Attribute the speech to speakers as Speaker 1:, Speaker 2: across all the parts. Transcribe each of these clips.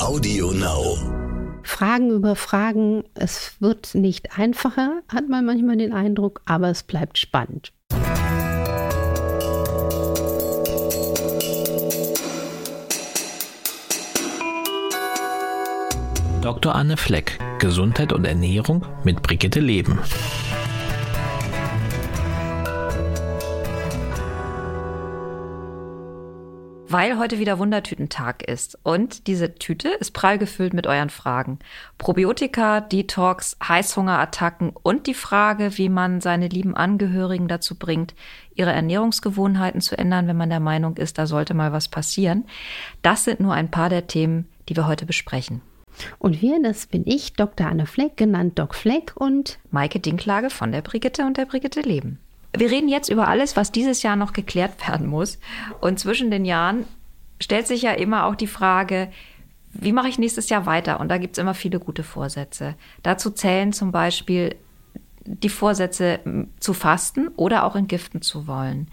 Speaker 1: Audio Now.
Speaker 2: Fragen über Fragen. Es wird nicht einfacher, hat man manchmal den Eindruck, aber es bleibt spannend.
Speaker 3: Dr. Anne Fleck, Gesundheit und Ernährung mit Brigitte Leben.
Speaker 4: Weil heute wieder Wundertütentag ist. Und diese Tüte ist prall gefüllt mit euren Fragen. Probiotika, Detox, Heißhungerattacken und die Frage, wie man seine lieben Angehörigen dazu bringt, ihre Ernährungsgewohnheiten zu ändern, wenn man der Meinung ist, da sollte mal was passieren. Das sind nur ein paar der Themen, die wir heute besprechen.
Speaker 2: Und wir, das bin ich, Dr. Anne Fleck, genannt Doc Fleck und
Speaker 4: Maike Dinklage von der Brigitte und der Brigitte Leben. Wir reden jetzt über alles, was dieses Jahr noch geklärt werden muss. Und zwischen den Jahren stellt sich ja immer auch die Frage, wie mache ich nächstes Jahr weiter? Und da gibt es immer viele gute Vorsätze. Dazu zählen zum Beispiel die Vorsätze zu fasten oder auch entgiften zu wollen.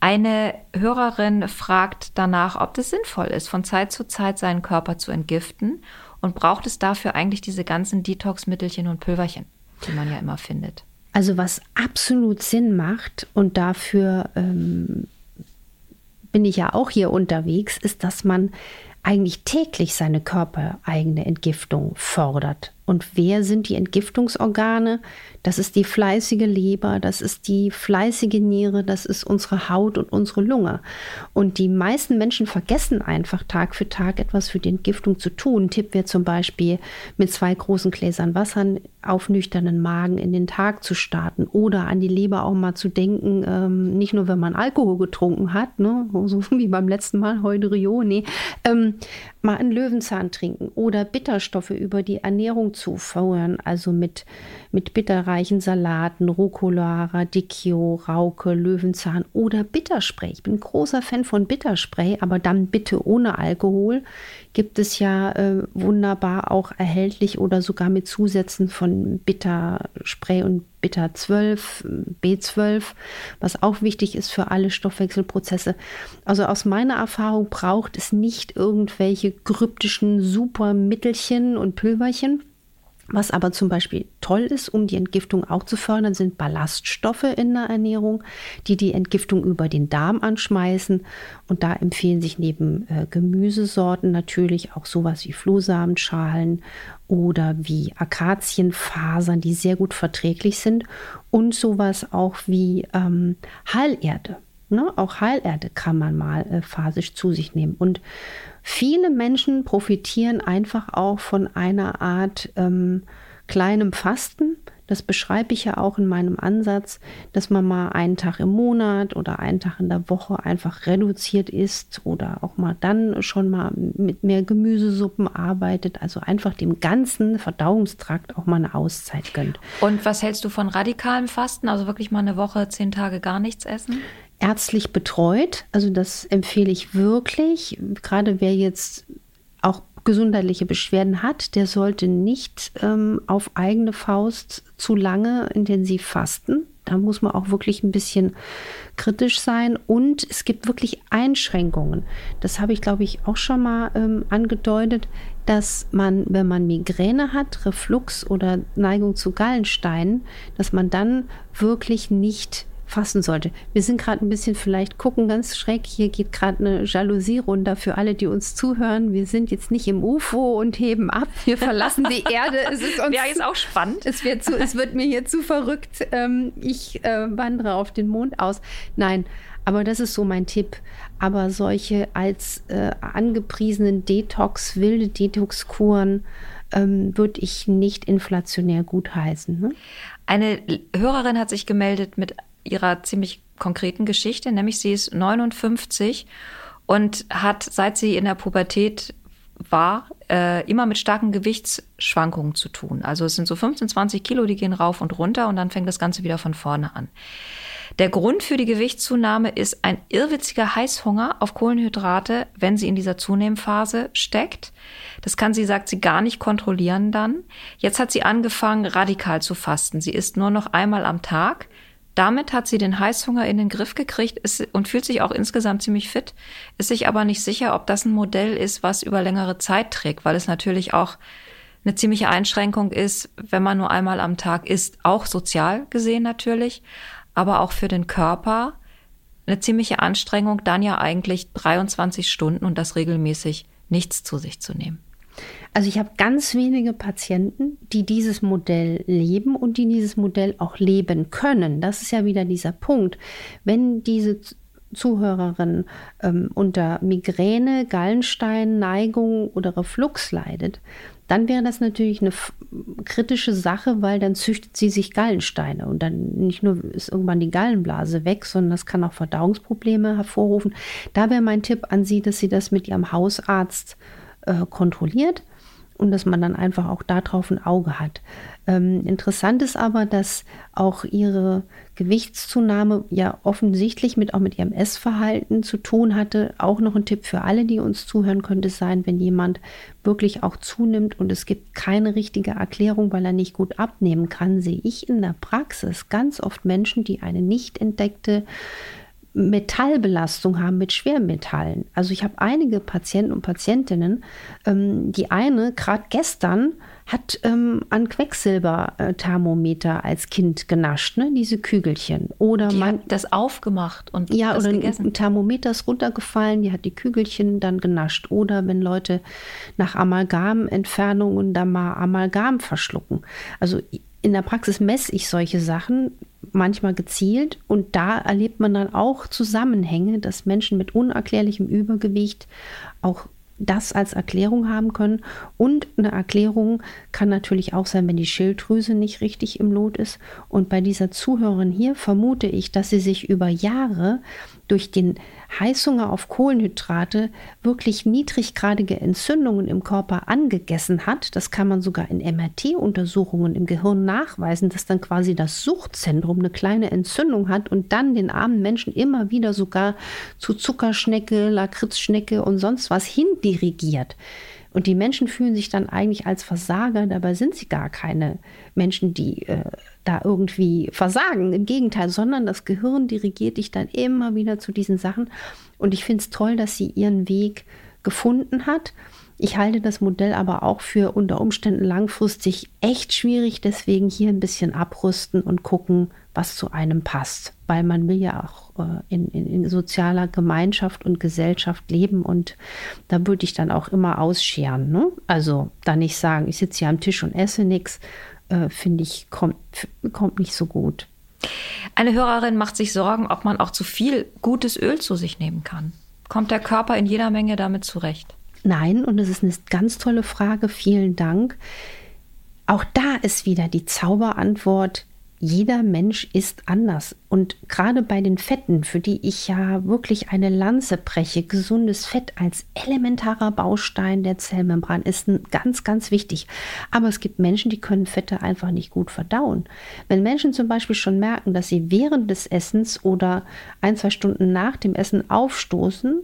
Speaker 4: Eine Hörerin fragt danach, ob es sinnvoll ist, von Zeit zu Zeit seinen Körper zu entgiften und braucht es dafür eigentlich diese ganzen Detox-Mittelchen und Pülverchen, die man ja immer findet.
Speaker 2: Also was absolut Sinn macht und dafür ähm, bin ich ja auch hier unterwegs, ist, dass man eigentlich täglich seine körpereigene Entgiftung fordert. Und wer sind die Entgiftungsorgane? Das ist die fleißige Leber, das ist die fleißige Niere, das ist unsere Haut und unsere Lunge. Und die meisten Menschen vergessen einfach Tag für Tag etwas für die Entgiftung zu tun. Tipp wäre zum Beispiel mit zwei großen Gläsern Wasser auf nüchternen Magen in den Tag zu starten oder an die Leber auch mal zu denken, ähm, nicht nur wenn man Alkohol getrunken hat, ne, so wie beim letzten Mal, heute Rio, nee, ähm, mal einen Löwenzahn trinken oder Bitterstoffe über die Ernährung zuführen, also mit, mit bitterreichen Salaten, Rucola, Radicchio, Rauke, Löwenzahn oder Bitterspray. Ich bin großer Fan von Bitterspray, aber dann bitte ohne Alkohol. Gibt es ja äh, wunderbar auch erhältlich oder sogar mit Zusätzen von Bitterspray und Bitter 12, B12, was auch wichtig ist für alle Stoffwechselprozesse. Also aus meiner Erfahrung braucht es nicht irgendwelche kryptischen Supermittelchen und Pülverchen. Was aber zum Beispiel toll ist, um die Entgiftung auch zu fördern, sind Ballaststoffe in der Ernährung, die die Entgiftung über den Darm anschmeißen. Und da empfehlen sich neben äh, Gemüsesorten natürlich auch sowas wie Flohsamenschalen oder wie Akazienfasern, die sehr gut verträglich sind. Und sowas auch wie ähm, Heilerde. Ne? Auch Heilerde kann man mal äh, phasisch zu sich nehmen. Und viele Menschen profitieren einfach auch von einer Art ähm, kleinem Fasten. Das beschreibe ich ja auch in meinem Ansatz, dass man mal einen Tag im Monat oder einen Tag in der Woche einfach reduziert isst oder auch mal dann schon mal mit mehr Gemüsesuppen arbeitet. Also einfach dem ganzen Verdauungstrakt auch mal eine Auszeit gönnt.
Speaker 4: Und was hältst du von radikalem Fasten? Also wirklich mal eine Woche, zehn Tage gar nichts essen?
Speaker 2: Ärztlich betreut. Also das empfehle ich wirklich. Gerade wer jetzt auch gesundheitliche Beschwerden hat, der sollte nicht ähm, auf eigene Faust zu lange intensiv fasten. Da muss man auch wirklich ein bisschen kritisch sein. Und es gibt wirklich Einschränkungen. Das habe ich, glaube ich, auch schon mal ähm, angedeutet, dass man, wenn man Migräne hat, Reflux oder Neigung zu Gallensteinen, dass man dann wirklich nicht fassen sollte. Wir sind gerade ein bisschen vielleicht gucken ganz schräg. Hier geht gerade eine Jalousie runter für alle, die uns zuhören. Wir sind jetzt nicht im UFO und heben ab. Wir verlassen die Erde.
Speaker 4: Es ist uns ja, ist auch spannend.
Speaker 2: Es wird, zu, es wird mir hier zu verrückt. Ähm, ich äh, wandere auf den Mond aus. Nein, aber das ist so mein Tipp. Aber solche als äh, angepriesenen Detox, wilde Detox-Kuren ähm, würde ich nicht inflationär gutheißen. Ne?
Speaker 4: Eine Hörerin hat sich gemeldet mit ihrer ziemlich konkreten Geschichte, nämlich sie ist 59 und hat, seit sie in der Pubertät war, äh, immer mit starken Gewichtsschwankungen zu tun. Also es sind so 15, 20 Kilo, die gehen rauf und runter und dann fängt das Ganze wieder von vorne an. Der Grund für die Gewichtszunahme ist ein irrwitziger Heißhunger auf Kohlenhydrate, wenn sie in dieser Zunehmphase steckt. Das kann sie, sagt sie, gar nicht kontrollieren dann. Jetzt hat sie angefangen, radikal zu fasten. Sie isst nur noch einmal am Tag Damit hat sie den Heißhunger in den Griff gekriegt ist, und fühlt sich auch insgesamt ziemlich fit, ist sich aber nicht sicher, ob das ein Modell ist, was über längere Zeit trägt, weil es natürlich auch eine ziemliche Einschränkung ist, wenn man nur einmal am Tag isst, auch sozial gesehen natürlich, aber auch für den Körper eine ziemliche Anstrengung, dann ja eigentlich 23 Stunden und das regelmäßig nichts zu sich zu nehmen.
Speaker 2: Also ich habe ganz wenige Patienten, die dieses Modell leben und die dieses Modell auch leben können. Das ist ja wieder dieser Punkt. Wenn diese Zuhörerin ähm, unter Migräne, Gallenstein, Neigung oder Reflux leidet, dann wäre das natürlich eine kritische Sache, weil dann züchtet sie sich Gallensteine und dann nicht nur ist irgendwann die Gallenblase weg, sondern das kann auch Verdauungsprobleme hervorrufen. Da wäre mein Tipp an Sie, dass Sie das mit Ihrem Hausarzt äh, kontrolliert und dass man dann einfach auch darauf ein Auge hat. Ähm, interessant ist aber, dass auch ihre Gewichtszunahme ja offensichtlich mit auch mit ihrem Essverhalten zu tun hatte. Auch noch ein Tipp für alle, die uns zuhören, könnte sein, wenn jemand wirklich auch zunimmt und es gibt keine richtige Erklärung, weil er nicht gut abnehmen kann, sehe ich in der Praxis ganz oft Menschen, die eine nicht entdeckte Metallbelastung haben mit Schwermetallen. Also ich habe einige Patienten und Patientinnen, ähm, die eine gerade gestern hat ähm, an Quecksilberthermometer als Kind genascht, ne? diese Kügelchen. Oder
Speaker 4: die
Speaker 2: man
Speaker 4: hat das aufgemacht und
Speaker 2: ja,
Speaker 4: das
Speaker 2: oder
Speaker 4: gegessen.
Speaker 2: ein Thermometer ist runtergefallen, die hat die Kügelchen dann genascht. Oder wenn Leute nach Amalgamentfernungen da mal Amalgam verschlucken. Also in der Praxis messe ich solche Sachen manchmal gezielt und da erlebt man dann auch Zusammenhänge, dass Menschen mit unerklärlichem Übergewicht auch das als Erklärung haben können. Und eine Erklärung kann natürlich auch sein, wenn die Schilddrüse nicht richtig im Lot ist. Und bei dieser Zuhörerin hier vermute ich, dass sie sich über Jahre durch den Heißhunger auf Kohlenhydrate wirklich niedriggradige Entzündungen im Körper angegessen hat. Das kann man sogar in MRT-Untersuchungen im Gehirn nachweisen, dass dann quasi das Suchtzentrum eine kleine Entzündung hat und dann den armen Menschen immer wieder sogar zu Zuckerschnecke, Lakritzschnecke und sonst was hindirigiert. Und die Menschen fühlen sich dann eigentlich als Versager, dabei sind sie gar keine Menschen, die äh, da irgendwie versagen. Im Gegenteil, sondern das Gehirn dirigiert dich dann immer wieder zu diesen Sachen. Und ich finde es toll, dass sie ihren Weg gefunden hat. Ich halte das Modell aber auch für unter Umständen langfristig echt schwierig. Deswegen hier ein bisschen abrüsten und gucken, was zu einem passt. Weil man will ja auch äh, in, in, in, sozialer Gemeinschaft und Gesellschaft leben. Und da würde ich dann auch immer ausscheren. Ne? Also da nicht sagen, ich sitze hier am Tisch und esse nichts, äh, finde ich, kommt, kommt nicht so gut.
Speaker 4: Eine Hörerin macht sich Sorgen, ob man auch zu viel gutes Öl zu sich nehmen kann. Kommt der Körper in jeder Menge damit zurecht?
Speaker 2: Nein, und es ist eine ganz tolle Frage. Vielen Dank. Auch da ist wieder die Zauberantwort, jeder Mensch ist anders. Und gerade bei den Fetten, für die ich ja wirklich eine Lanze breche, gesundes Fett als elementarer Baustein der Zellmembran ist ganz, ganz wichtig. Aber es gibt Menschen, die können Fette einfach nicht gut verdauen. Wenn Menschen zum Beispiel schon merken, dass sie während des Essens oder ein, zwei Stunden nach dem Essen aufstoßen,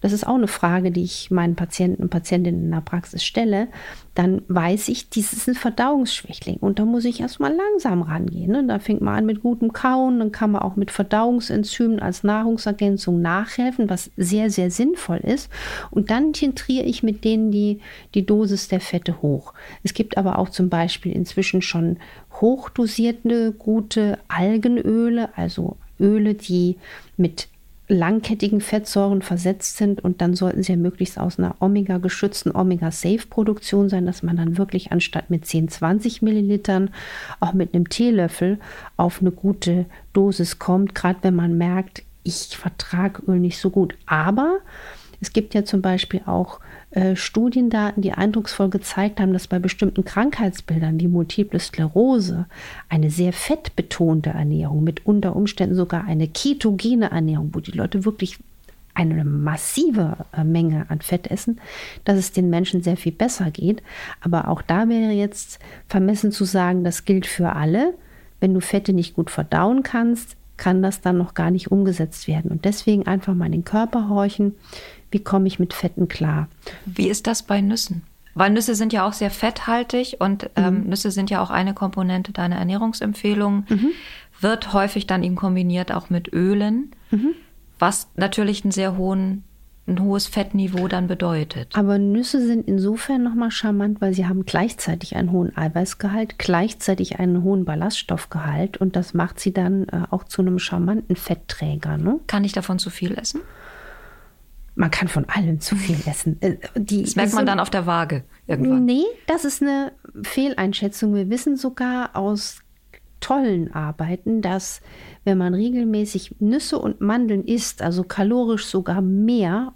Speaker 2: das ist auch eine Frage, die ich meinen Patienten und Patientinnen in der Praxis stelle, dann weiß ich, dies ist ein Verdauungsschwächling und da muss ich erstmal langsam rangehen. Ne? Da fängt man an mit gutem Kauen, dann kann man auch mit Verdauungsenzymen als Nahrungsergänzung nachhelfen, was sehr, sehr sinnvoll ist. Und dann titriere ich mit denen die, die Dosis der Fette hoch. Es gibt aber auch zum Beispiel inzwischen schon hochdosierte, gute Algenöle, also Öle, die mit langkettigen Fettsäuren versetzt sind und dann sollten sie ja möglichst aus einer Omega-geschützten Omega-Safe-Produktion sein, dass man dann wirklich anstatt mit 10, 20 Millilitern auch mit einem Teelöffel auf eine gute Dosis kommt, gerade wenn man merkt, ich vertrage Öl nicht so gut. Aber es gibt ja zum Beispiel auch äh, Studiendaten, die eindrucksvoll gezeigt haben, dass bei bestimmten Krankheitsbildern wie Multiple Sklerose eine sehr fettbetonte Ernährung, mit unter Umständen sogar eine ketogene Ernährung, wo die Leute wirklich eine massive äh, Menge an Fett essen, dass es den Menschen sehr viel besser geht. Aber auch da wäre jetzt vermessen zu sagen, das gilt für alle. Wenn du Fette nicht gut verdauen kannst, kann das dann noch gar nicht umgesetzt werden. Und deswegen einfach mal in den Körper horchen wie komme ich mit Fetten klar.
Speaker 4: Wie ist das bei Nüssen? Weil Nüsse sind ja auch sehr fetthaltig und ähm, mhm. Nüsse sind ja auch eine Komponente deiner Ernährungsempfehlungen. Mhm. wird häufig dann eben kombiniert auch mit Ölen, mhm. was natürlich einen sehr hohen ein hohes Fettniveau dann bedeutet.
Speaker 2: Aber Nüsse sind insofern nochmal charmant, weil sie haben gleichzeitig einen hohen Eiweißgehalt, gleichzeitig einen hohen Ballaststoffgehalt und das macht sie dann äh, auch zu einem charmanten Fettträger. Ne?
Speaker 4: Kann ich davon zu viel essen?
Speaker 2: Man kann von allem zu viel essen.
Speaker 4: Äh, die, das merkt man dann auf der Waage irgendwann.
Speaker 2: Nee, das ist eine Fehleinschätzung. Wir wissen sogar aus tollen Arbeiten, dass wenn man regelmäßig Nüsse und Mandeln isst, also kalorisch sogar mehr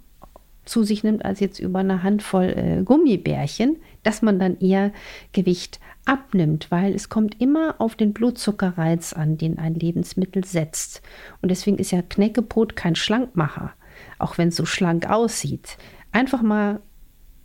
Speaker 2: zu sich nimmt als jetzt über eine Handvoll äh, Gummibärchen, dass man dann eher Gewicht abnimmt, weil es kommt immer auf den Blutzuckerreiz an, den ein Lebensmittel setzt. Und deswegen ist ja Knäckebrot kein Schlankmacher, auch wenn es so schlank aussieht. Einfach mal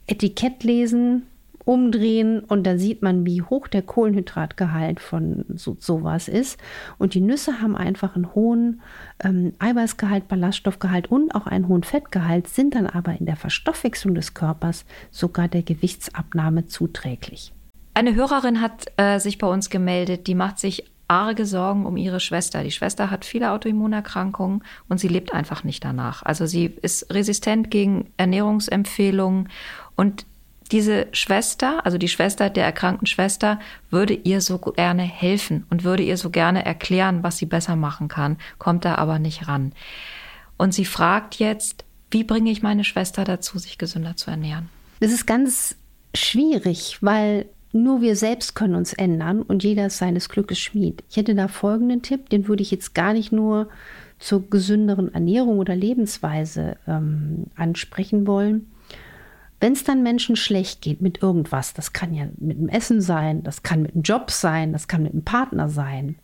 Speaker 2: Etikett lesen, umdrehen und dann sieht man, wie hoch der Kohlenhydratgehalt von so, sowas ist. Und die Nüsse haben einfach einen hohen ähm, Eiweißgehalt, Ballaststoffgehalt und auch einen hohen Fettgehalt, sind dann aber in der Verstoffwechslung des Körpers sogar der Gewichtsabnahme zuträglich.
Speaker 4: Eine Hörerin hat äh, sich bei uns gemeldet, die macht sich arge Sorgen um ihre Schwester. Die Schwester hat viele Autoimmunerkrankungen und sie lebt einfach nicht danach. Also sie ist resistent gegen Ernährungsempfehlungen und diese Schwester, also die Schwester der erkrankten Schwester, würde ihr so gerne helfen und würde ihr so gerne erklären, was sie besser machen kann, kommt da aber nicht ran. Und sie fragt jetzt, wie bringe ich meine Schwester dazu, sich gesünder zu ernähren?
Speaker 2: Das ist ganz schwierig, weil nur wir selbst können uns ändern und jeder ist seines Glückes Schmied. Ich hätte da folgenden Tipp, den würde ich jetzt gar nicht nur zur gesünderen Ernährung oder Lebensweise ähm, ansprechen wollen. Wenn es dann Menschen schlecht geht mit irgendwas, das kann ja mit dem Essen sein, das kann mit dem Job sein, das kann mit dem Partner sein.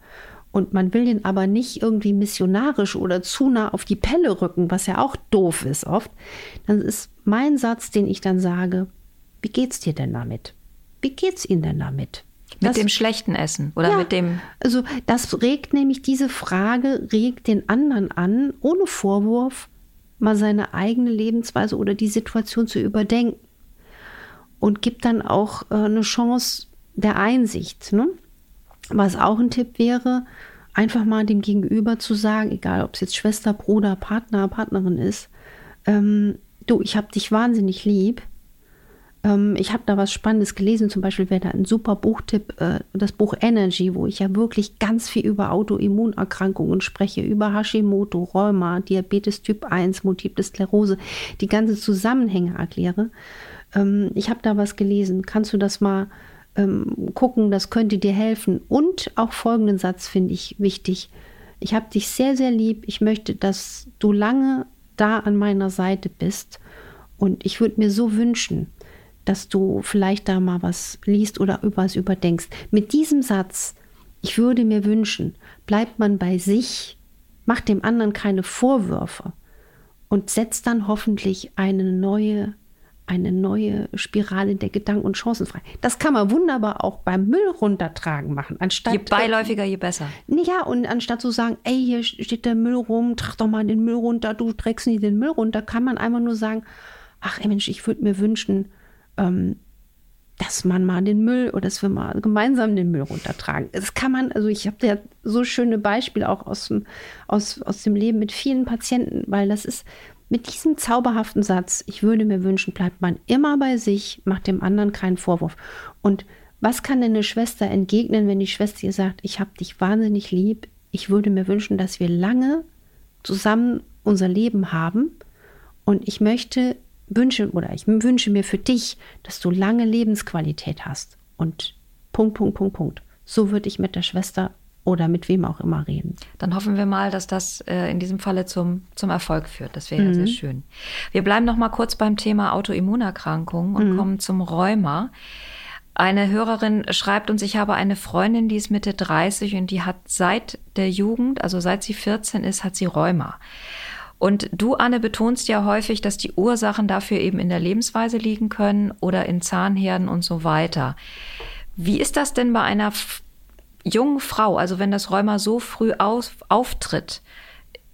Speaker 2: Und man will den aber nicht irgendwie missionarisch oder zu nah auf die Pelle rücken, was ja auch doof ist oft. Dann ist mein Satz, den ich dann sage, wie geht's dir denn damit? Wie geht's Ihnen denn damit?
Speaker 4: Mit das, dem schlechten Essen oder ja, mit dem.
Speaker 2: Also, das regt nämlich diese Frage, regt den anderen an, ohne Vorwurf, mal seine eigene Lebensweise oder die Situation zu überdenken und gibt dann auch äh, eine Chance der Einsicht. Ne? Was auch ein Tipp wäre, einfach mal dem Gegenüber zu sagen, egal ob es jetzt Schwester, Bruder, Partner, Partnerin ist, ähm, du, ich habe dich wahnsinnig lieb ich habe da was Spannendes gelesen, zum Beispiel wäre da ein super Buchtipp, äh, das Buch Energy, wo ich ja wirklich ganz viel über Autoimmunerkrankungen spreche, über Hashimoto, Rheuma, Diabetes Typ 1, Multiple Sklerose, die ganze Zusammenhänge erkläre. Ähm, ich habe da was gelesen. Kannst du das mal ähm, gucken? Das könnte dir helfen. Und auch folgenden Satz finde ich wichtig. Ich habe dich sehr, sehr lieb. Ich möchte, dass du lange da an meiner Seite bist. Und ich würde mir so wünschen, dass du vielleicht da mal was liest oder was überdenkst. Mit diesem Satz, ich würde mir wünschen, bleibt man bei sich, macht dem anderen keine Vorwürfe und setzt dann hoffentlich eine neue eine neue Spirale der Gedanken und Chancen frei. Das kann man wunderbar auch beim Müll runtertragen machen. Anstatt,
Speaker 4: je beiläufiger, je besser.
Speaker 2: Ja, und anstatt zu sagen, ey, hier steht der Müll rum, trag doch mal den Müll runter, du trägst nie den Müll runter, kann man einfach nur sagen, ach Mensch, ich würde mir wünschen, ähm, dass man mal den Müll oder dass wir mal gemeinsam den Müll runtertragen. Das kann man, also ich habe ja so schöne Beispiele auch aus dem, aus, aus dem Leben mit vielen Patienten, weil das ist mit diesem zauberhaften Satz, ich würde mir wünschen, bleibt man immer bei sich, macht dem anderen keinen Vorwurf. Und was kann denn eine Schwester entgegnen, wenn die Schwester ihr sagt, ich habe dich wahnsinnig lieb, ich würde mir wünschen, dass wir lange zusammen unser Leben haben und ich möchte wünsche oder ich wünsche mir für dich, dass du lange Lebensqualität hast. Und Punkt, Punkt, Punkt, Punkt. So würde ich mit der Schwester oder mit wem auch immer reden.
Speaker 4: Dann hoffen wir mal, dass das äh, in diesem Falle zum, zum Erfolg führt. Das wäre mhm. sehr schön. Wir bleiben noch mal kurz beim Thema Autoimmunerkrankungen und mhm. kommen zum Rheuma. Eine Hörerin schreibt uns, ich habe eine Freundin, die ist Mitte 30 und die hat seit der Jugend, also seit sie 14 ist, hat sie Rheuma. Und du, Anne, betonst ja häufig, dass die Ursachen dafür eben in der Lebensweise liegen können oder in Zahnherden und so weiter. Wie ist das denn bei einer jungen Frau, also wenn das Rheuma so früh auf, auftritt?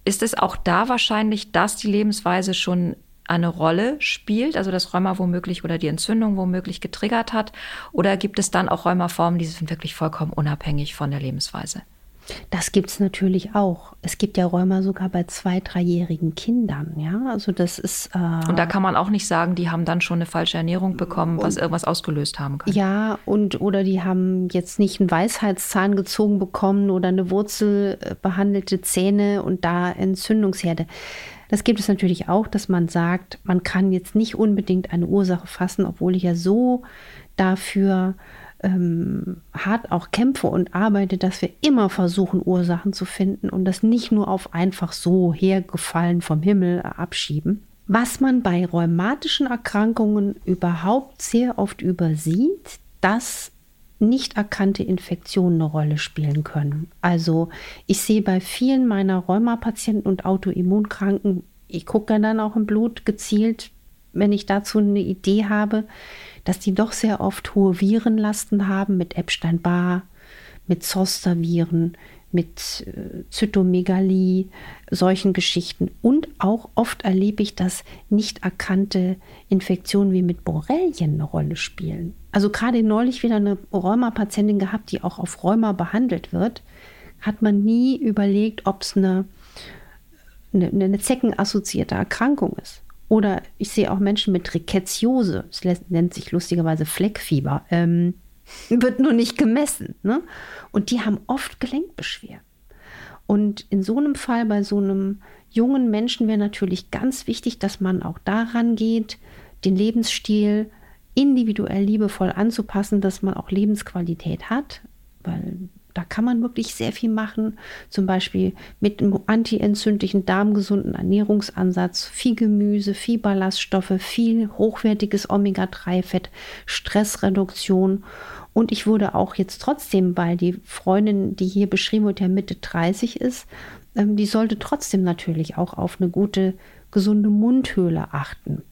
Speaker 4: Ist es auch da wahrscheinlich, dass die Lebensweise schon eine Rolle spielt, also das Rheuma womöglich oder die Entzündung womöglich getriggert hat? Oder gibt es dann auch Rheumaformen, die sind wirklich vollkommen unabhängig von der Lebensweise?
Speaker 2: Das gibt es natürlich auch. Es gibt ja Rheuma sogar bei zwei, dreijährigen Kindern. Ja, also das ist.
Speaker 4: Äh, und da kann man auch nicht sagen, die haben dann schon eine falsche Ernährung bekommen, was irgendwas ausgelöst haben kann.
Speaker 2: Ja, und oder die haben jetzt nicht einen Weisheitszahn gezogen bekommen oder eine Wurzel äh, behandelte Zähne und da Entzündungsherde. Das gibt es natürlich auch, dass man sagt, man kann jetzt nicht unbedingt eine Ursache fassen, obwohl ich ja so dafür ähm, hart auch kämpfe und arbeite, dass wir immer versuchen, Ursachen zu finden und das nicht nur auf einfach so hergefallen vom Himmel abschieben. Was man bei rheumatischen Erkrankungen überhaupt sehr oft übersieht, dass nicht erkannte Infektionen eine Rolle spielen können. Also ich sehe bei vielen meiner Rheumapatienten und Autoimmunkranken, ich gucke dann auch im Blut gezielt, wenn ich dazu eine Idee habe, dass die doch sehr oft hohe Virenlasten haben mit Epstein-Barr, mit Zoster-Viren, mit äh, Zytomegalie, solchen Geschichten. Und auch oft erlebe ich, dass nicht erkannte Infektionen wie mit Borrelien eine Rolle spielen. Also gerade neulich wieder eine Rheuma-Patientin gehabt, die auch auf Rheuma behandelt wird, hat man nie überlegt, ob es eine, eine, eine zeckenassoziierte Erkrankung ist. Oder ich sehe auch Menschen mit Ricketsiose, das nennt sich lustigerweise Fleckfieber, ähm, wird nur nicht gemessen. Ne? Und die haben oft Gelenkbeschwerden. Und in so einem Fall, bei so einem jungen Menschen, wäre natürlich ganz wichtig, dass man auch daran geht, den Lebensstil individuell liebevoll anzupassen, dass man auch Lebensqualität hat, weil da kann man wirklich sehr viel machen, zum Beispiel mit einem antientzündlichen, darmgesunden Ernährungsansatz, viel Gemüse, viel Ballaststoffe, viel hochwertiges Omega-3-Fett, Stressreduktion. Und ich würde auch jetzt trotzdem, weil die Freundin, die hier beschrieben wird, ja Mitte 30 ist, ähm, die sollte trotzdem natürlich auch auf eine gute, gesunde Mundhöhle achten.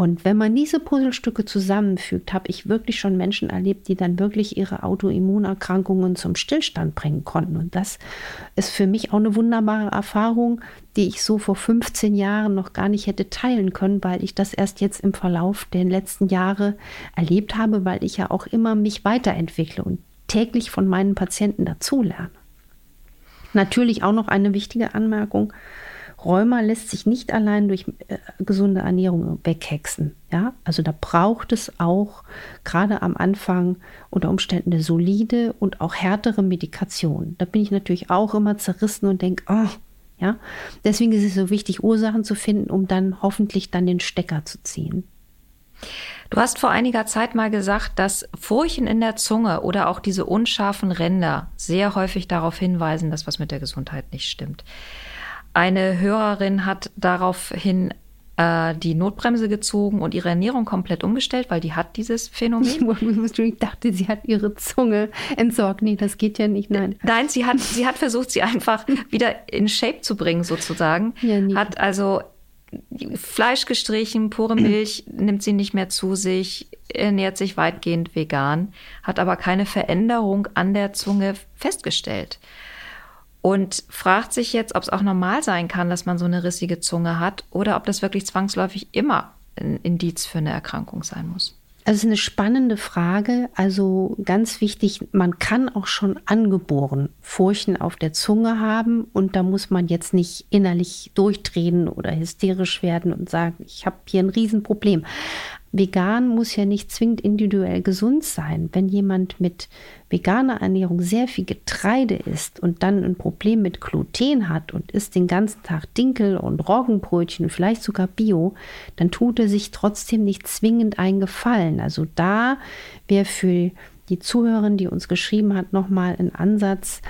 Speaker 2: Und wenn man diese Puzzlestücke zusammenfügt, habe ich wirklich schon Menschen erlebt, die dann wirklich ihre Autoimmunerkrankungen zum Stillstand bringen konnten. Und das ist für mich auch eine wunderbare Erfahrung, die ich so vor 15 Jahren noch gar nicht hätte teilen können, weil ich das erst jetzt im Verlauf der letzten Jahre erlebt habe, weil ich ja auch immer mich weiterentwickle und täglich von meinen Patienten dazulerne. Natürlich auch noch eine wichtige Anmerkung. Rheuma lässt sich nicht allein durch äh, gesunde Ernährung weghexen. Ja, also da braucht es auch gerade am Anfang unter Umständen eine solide und auch härtere Medikation. Da bin ich natürlich auch immer zerrissen und denke, oh, ja. Deswegen ist es so wichtig, Ursachen zu finden, um dann hoffentlich dann den Stecker zu ziehen.
Speaker 4: Du hast vor einiger Zeit mal gesagt, dass Furchen in der Zunge oder auch diese unscharfen Ränder sehr häufig darauf hinweisen, dass was mit der Gesundheit nicht stimmt. Eine Hörerin hat daraufhin äh, die Notbremse gezogen und ihre Ernährung komplett umgestellt, weil die hat dieses Phänomen.
Speaker 2: Ich dachte, sie hat ihre Zunge entsorgt. Nee, das geht ja nicht. Nein.
Speaker 4: Nein, sie hat, sie hat versucht, sie einfach wieder in Shape zu bringen, sozusagen. Ja, nie. Hat also Fleisch gestrichen, pure Milch nimmt sie nicht mehr zu sich, ernährt sich weitgehend vegan, hat aber keine Veränderung an der Zunge festgestellt und fragt sich jetzt, ob es auch normal sein kann, dass man so eine rissige Zunge hat oder ob das wirklich zwangsläufig immer ein Indiz für eine Erkrankung sein muss.
Speaker 2: Also es ist eine spannende Frage. Also ganz wichtig, man kann auch schon angeboren Furchen auf der Zunge haben und da muss man jetzt nicht innerlich durchdrehen oder hysterisch werden und sagen, ich habe hier ein Riesenproblem. Vegan muss ja nicht zwingend individuell gesund sein. Wenn jemand mit veganer Ernährung sehr viel Getreide isst und dann ein Problem mit Gluten hat und isst den ganzen Tag Dinkel und Roggenbrötchen vielleicht sogar Bio, dann tut er sich trotzdem nicht zwingend einen Gefallen. Also da wäre für die Zuhörerin, die uns geschrieben hat, nochmal ein Ansatz,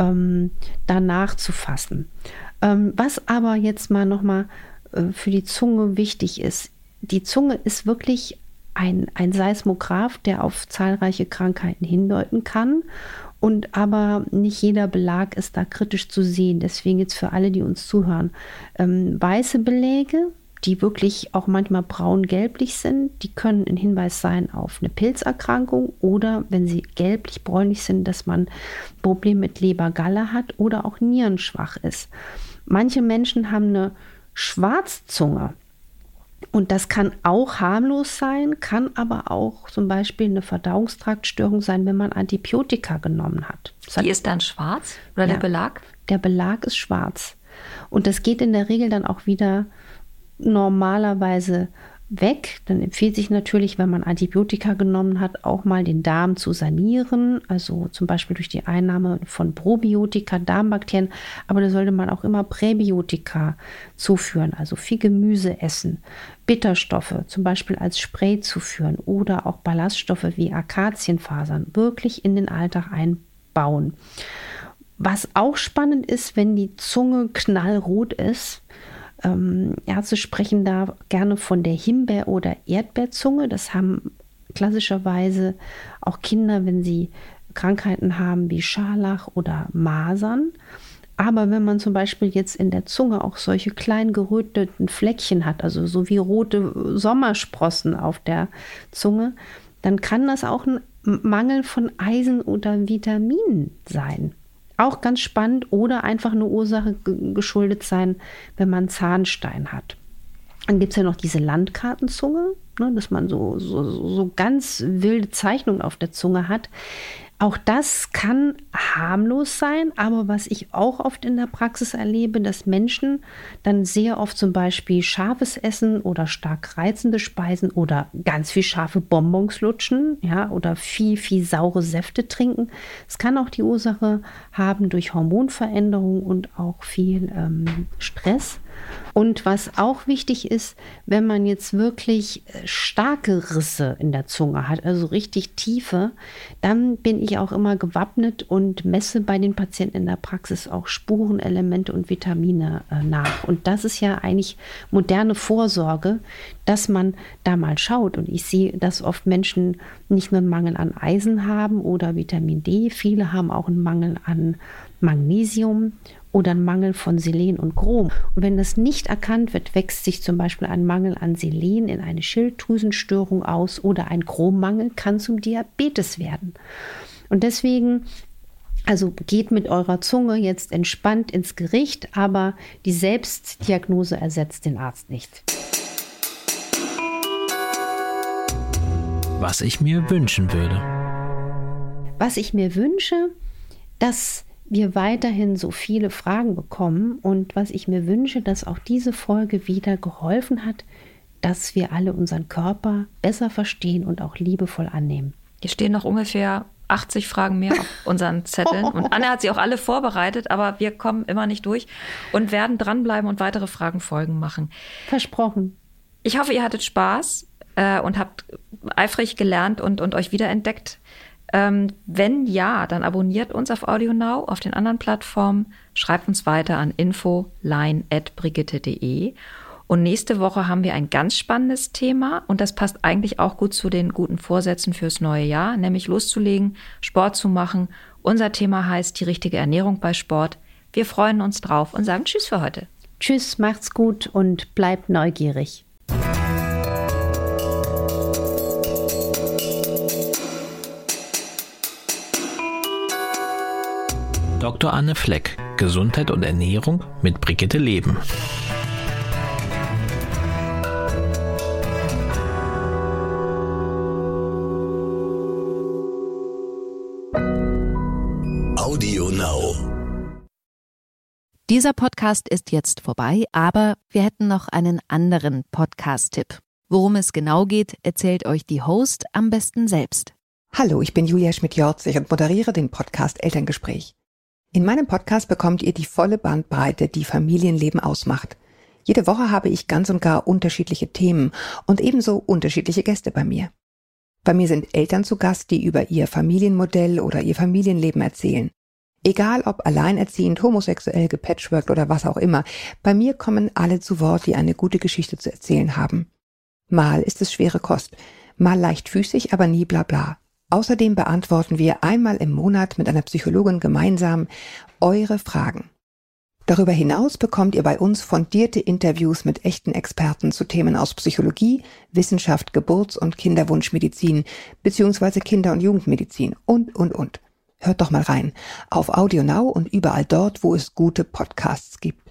Speaker 2: ähm, danach zu fassen. Ähm, was aber jetzt mal nochmal äh, für die Zunge wichtig ist, die Zunge ist wirklich ein, ein Seismograph, der auf zahlreiche Krankheiten hindeuten kann. Und aber nicht jeder Belag ist da kritisch zu sehen. Deswegen jetzt für alle, die uns zuhören, ähm, weiße Beläge, die wirklich auch manchmal braun-gelblich sind, die können ein Hinweis sein auf eine Pilzerkrankung oder wenn sie gelblich-bräunlich sind, dass man Probleme mit Lebergalle hat oder auch nierenschwach ist. Manche Menschen haben eine Schwarzzunge Und das kann auch harmlos sein, kann aber auch zum Beispiel eine Verdauungstraktstörung sein, wenn man Antibiotika genommen hat.
Speaker 4: Das Die ist dann schwarz oder ja, der Belag?
Speaker 2: Der Belag ist schwarz. Und das geht in der Regel dann auch wieder normalerweise weg. Dann empfiehlt sich natürlich, wenn man Antibiotika genommen hat, auch mal den Darm zu sanieren, also zum Beispiel durch die Einnahme von Probiotika, Darmbakterien, aber da sollte man auch immer Präbiotika zuführen, also viel Gemüse essen, Bitterstoffe zum Beispiel als Spray zuführen oder auch Ballaststoffe wie Akazienfasern wirklich in den Alltag einbauen. Was auch spannend ist, wenn die Zunge knallrot ist, ähm, Ärzte sprechen da gerne von der Himbeer- oder Erdbeerzunge. Das haben klassischerweise auch Kinder, wenn sie Krankheiten haben wie Scharlach oder Masern. Aber wenn man zum Beispiel jetzt in der Zunge auch solche kleinen geröteten Fleckchen hat, also so wie rote Sommersprossen auf der Zunge, dann kann das auch ein Mangel von Eisen oder Vitaminen sein. Auch ganz spannend oder einfach eine Ursache geschuldet sein, wenn man Zahnstein hat. Dann gibt es ja noch diese Landkartenzunge, ne, dass man so, so, so ganz wilde Zeichnungen auf der Zunge hat. Auch das kann harmlos sein, aber was ich auch oft in der Praxis erlebe, dass Menschen dann sehr oft zum Beispiel scharfes Essen oder stark reizende Speisen oder ganz viel scharfe Bonbons lutschen, ja, oder viel, viel saure Säfte trinken. Es kann auch die Ursache haben durch Hormonveränderungen und auch viel ähm, Stress. Und was auch wichtig ist, wenn man jetzt wirklich äh, starke Risse in der Zunge hat, also richtig tiefe, dann bin ich auch immer gewappnet und messe bei den Patienten in der Praxis auch Spurenelemente und Vitamine äh, nach. Und das ist ja eigentlich moderne Vorsorge, dass man da mal schaut. Und ich sehe, dass oft Menschen nicht nur einen Mangel an Eisen haben oder Vitamin D, viele haben auch einen Mangel an Magnesium oder ein Mangel von Selen und Chrom. Und wenn das nicht erkannt wird, wächst sich zum Beispiel ein Mangel an Selen in eine Schilddrüsenstörung aus oder ein Chrommangel kann zum Diabetes werden. Und deswegen also geht mit eurer Zunge jetzt entspannt ins Gericht, aber die Selbstdiagnose ersetzt den Arzt nicht.
Speaker 3: Was ich mir wünschen würde.
Speaker 2: Was ich mir wünsche, dass wir weiterhin so viele Fragen bekommen und was ich mir wünsche, dass auch diese Folge wieder geholfen hat, dass wir alle unseren Körper besser verstehen und auch liebevoll annehmen.
Speaker 4: Hier stehen noch ungefähr 80 Fragen mehr auf unseren Zetteln. Und Anne hat sie auch alle vorbereitet, aber wir kommen immer nicht durch und werden dranbleiben und weitere Fragen folgen machen.
Speaker 2: Versprochen.
Speaker 4: Ich hoffe, ihr hattet Spaß äh, und habt eifrig gelernt und, und euch wiederentdeckt. Ähm, wenn ja, dann abonniert uns auf AudioNow, auf den anderen Plattformen, schreibt uns weiter an infoline.brigitte.de. Und nächste Woche haben wir ein ganz spannendes Thema und das passt eigentlich auch gut zu den guten Vorsätzen fürs neue Jahr, nämlich loszulegen, Sport zu machen. Unser Thema heißt die richtige Ernährung bei Sport. Wir freuen uns drauf und sagen Tschüss für heute.
Speaker 2: Tschüss, macht's gut und bleibt neugierig.
Speaker 3: Dr. Anne Fleck, Gesundheit und Ernährung mit Brigitte Leben.
Speaker 1: Audio Now.
Speaker 5: Dieser Podcast ist jetzt vorbei, aber wir hätten noch einen anderen Podcast-Tipp. Worum es genau geht, erzählt euch die Host am besten selbst.
Speaker 6: Hallo, ich bin Julia Schmidt-Jorzig und moderiere den Podcast Elterngespräch. In meinem Podcast bekommt ihr die volle Bandbreite, die Familienleben ausmacht. Jede Woche habe ich ganz und gar unterschiedliche Themen und ebenso unterschiedliche Gäste bei mir. Bei mir sind Eltern zu Gast, die über ihr Familienmodell oder ihr Familienleben erzählen. Egal ob alleinerziehend, homosexuell, gepatchworked oder was auch immer, bei mir kommen alle zu Wort, die eine gute Geschichte zu erzählen haben. Mal ist es schwere Kost, mal leichtfüßig, aber nie bla bla. Außerdem beantworten wir einmal im Monat mit einer Psychologin gemeinsam eure Fragen. Darüber hinaus bekommt ihr bei uns fundierte Interviews mit echten Experten zu Themen aus Psychologie, Wissenschaft, Geburts- und Kinderwunschmedizin bzw. Kinder- und Jugendmedizin und, und, und. Hört doch mal rein auf Audio Now und überall dort, wo es gute Podcasts gibt.